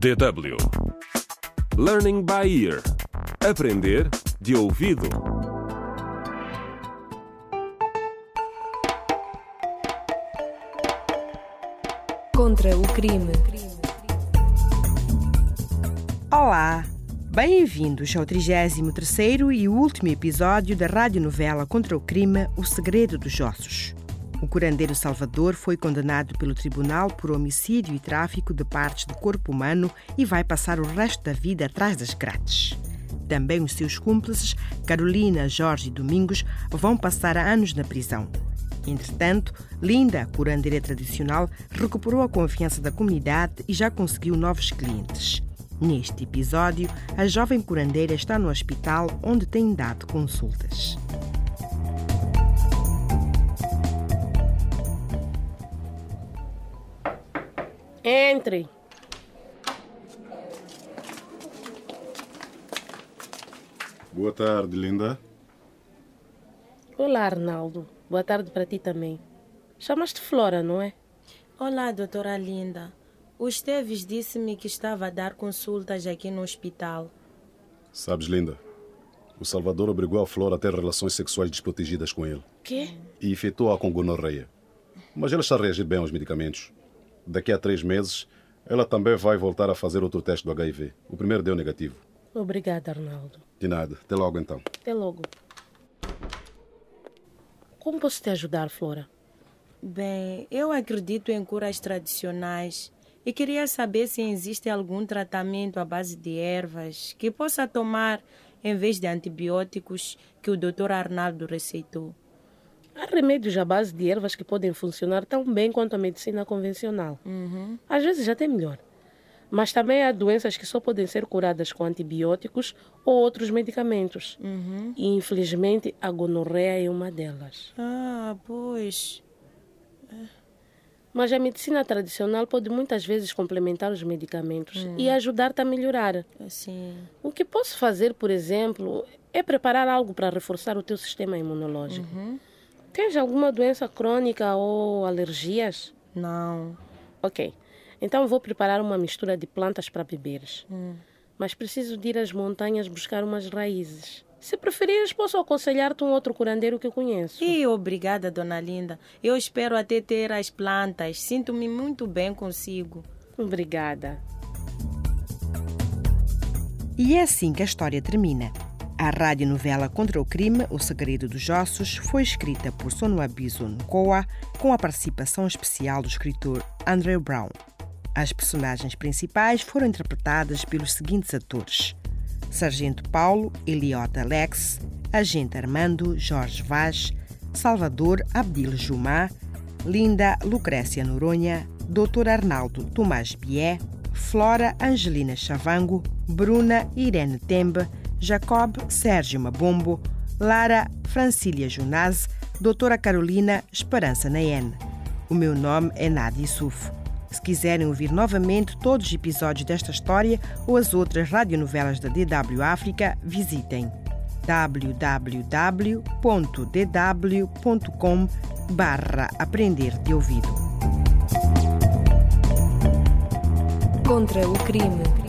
DW Learning by Ear Aprender de ouvido. Contra o crime. Olá! Bem-vindos ao 33º e último episódio da radionovela Contra o Crime O Segredo dos Ossos. O curandeiro Salvador foi condenado pelo tribunal por homicídio e tráfico de partes do corpo humano e vai passar o resto da vida atrás das grades. Também os seus cúmplices, Carolina, Jorge e Domingos, vão passar anos na prisão. Entretanto, Linda, curandeira tradicional, recuperou a confiança da comunidade e já conseguiu novos clientes. Neste episódio, a jovem curandeira está no hospital onde tem dado consultas. Entre. Boa tarde, linda. Olá, Arnaldo. Boa tarde para ti também. Chamaste Flora, não é? Olá, doutora Linda. O Esteves disse-me que estava a dar consultas aqui no hospital. Sabes, linda, o Salvador obrigou a Flora a ter relações sexuais desprotegidas com ele Quê? e infectou-a com gonorreia. Mas ela está a reagir bem aos medicamentos. Daqui a três meses, ela também vai voltar a fazer outro teste do HIV. O primeiro deu negativo. Obrigada, Arnaldo. De nada. Até logo, então. Até logo. Como posso te ajudar, Flora? Bem, eu acredito em curas tradicionais e queria saber se existe algum tratamento à base de ervas que possa tomar em vez de antibióticos que o Dr. Arnaldo receitou. Há remédios à base de ervas que podem funcionar tão bem quanto a medicina convencional. Às vezes até melhor. Mas também há doenças que só podem ser curadas com antibióticos ou outros medicamentos. E infelizmente a gonorreia é uma delas. Ah, pois. Mas a medicina tradicional pode muitas vezes complementar os medicamentos e ajudar-te a melhorar. Assim. O que posso fazer, por exemplo, é preparar algo para reforçar o teu sistema imunológico. Tens alguma doença crônica ou alergias? Não. Ok. Então vou preparar uma mistura de plantas para beberes. Mas preciso de ir às montanhas buscar umas raízes. Se preferires, posso aconselhar-te um outro curandeiro que eu conheço. E obrigada, dona Linda. Eu espero até ter as plantas. Sinto-me muito bem consigo. Obrigada. E é assim que a história termina. A radionovela Contra o Crime, O Segredo dos Ossos, foi escrita por Sonoabiso Nkoa, com a participação especial do escritor Andrew Brown. As personagens principais foram interpretadas pelos seguintes atores: Sargento Paulo, Eliota Alex, Agente Armando, Jorge Vaz, Salvador Abdil Jumá, Linda Lucrécia Noronha, Dr. Arnaldo Tomás Bié, Flora Angelina Chavango, Bruna Irene Tembe, Jacob Sérgio Mabombo, Lara Francília Junaz, Doutora Carolina Esperança Nayen. O meu nome é Nadia Sufo. Se quiserem ouvir novamente todos os episódios desta história ou as outras radionovelas da DW África, visitem www.dw.com barra aprender de ouvido. Contra o crime.